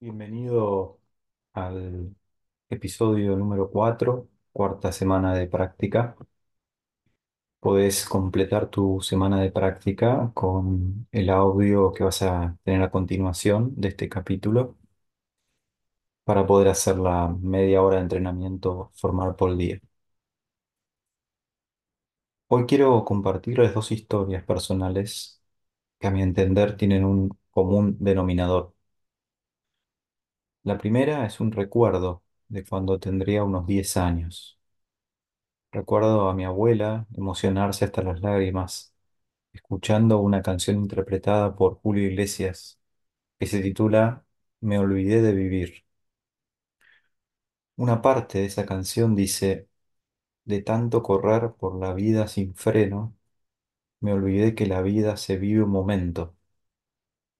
Bienvenido al episodio número 4, cuarta semana de práctica. Podés completar tu semana de práctica con el audio que vas a tener a continuación de este capítulo para poder hacer la media hora de entrenamiento formal por día. Hoy quiero compartirles dos historias personales que a mi entender tienen un común denominador. La primera es un recuerdo de cuando tendría unos 10 años. Recuerdo a mi abuela emocionarse hasta las lágrimas, escuchando una canción interpretada por Julio Iglesias, que se titula Me olvidé de vivir. Una parte de esa canción dice, de tanto correr por la vida sin freno, me olvidé que la vida se vive un momento.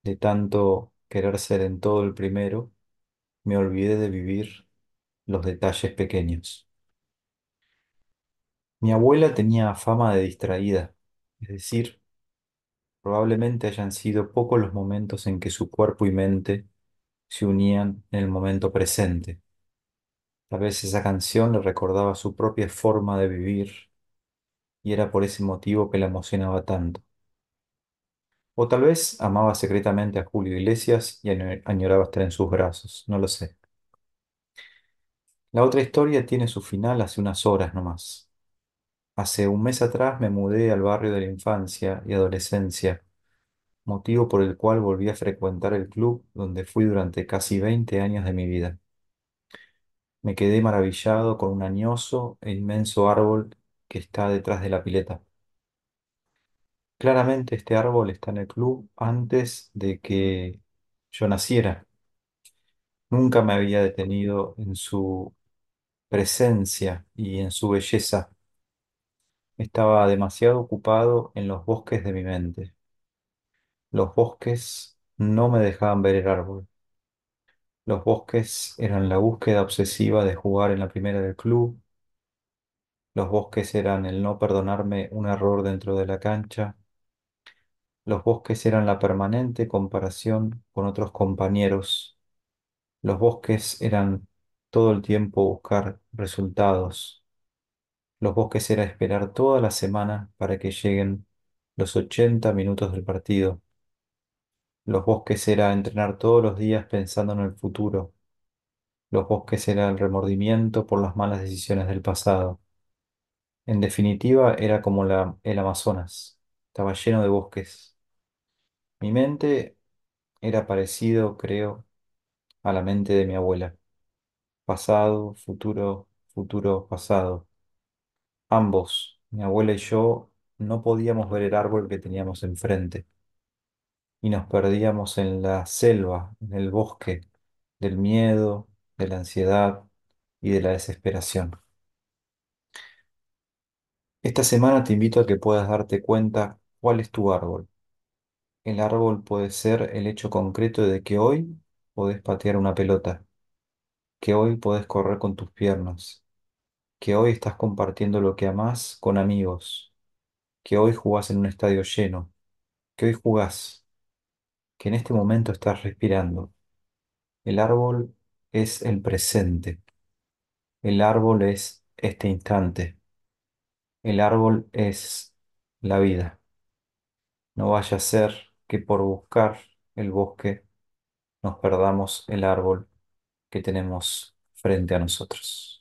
De tanto querer ser en todo el primero, me olvidé de vivir los detalles pequeños. Mi abuela tenía fama de distraída, es decir, Probablemente hayan sido pocos los momentos en que su cuerpo y mente se unían en el momento presente. Tal vez esa canción le recordaba su propia forma de vivir y era por ese motivo que la emocionaba tanto. O tal vez amaba secretamente a Julio Iglesias y año- añoraba estar en sus brazos, no lo sé. La otra historia tiene su final hace unas horas nomás. Hace un mes atrás me mudé al barrio de la infancia y adolescencia motivo por el cual volví a frecuentar el club donde fui durante casi 20 años de mi vida. Me quedé maravillado con un añoso e inmenso árbol que está detrás de la pileta. Claramente este árbol está en el club antes de que yo naciera. Nunca me había detenido en su presencia y en su belleza. Estaba demasiado ocupado en los bosques de mi mente. Los bosques no me dejaban ver el árbol. Los bosques eran la búsqueda obsesiva de jugar en la primera del club. Los bosques eran el no perdonarme un error dentro de la cancha. Los bosques eran la permanente comparación con otros compañeros. Los bosques eran todo el tiempo buscar resultados. Los bosques era esperar toda la semana para que lleguen los 80 minutos del partido. Los bosques era entrenar todos los días pensando en el futuro. Los bosques era el remordimiento por las malas decisiones del pasado. En definitiva, era como el Amazonas. Estaba lleno de bosques. Mi mente era parecido, creo, a la mente de mi abuela. Pasado, futuro, futuro, pasado. Ambos, mi abuela y yo, no podíamos ver el árbol que teníamos enfrente y nos perdíamos en la selva, en el bosque, del miedo, de la ansiedad y de la desesperación. Esta semana te invito a que puedas darte cuenta cuál es tu árbol. El árbol puede ser el hecho concreto de que hoy podés patear una pelota, que hoy podés correr con tus piernas, que hoy estás compartiendo lo que amás con amigos, que hoy jugás en un estadio lleno, que hoy jugás, que en este momento estás respirando. El árbol es el presente, el árbol es este instante, el árbol es la vida. No vaya a ser que por buscar el bosque nos perdamos el árbol que tenemos frente a nosotros.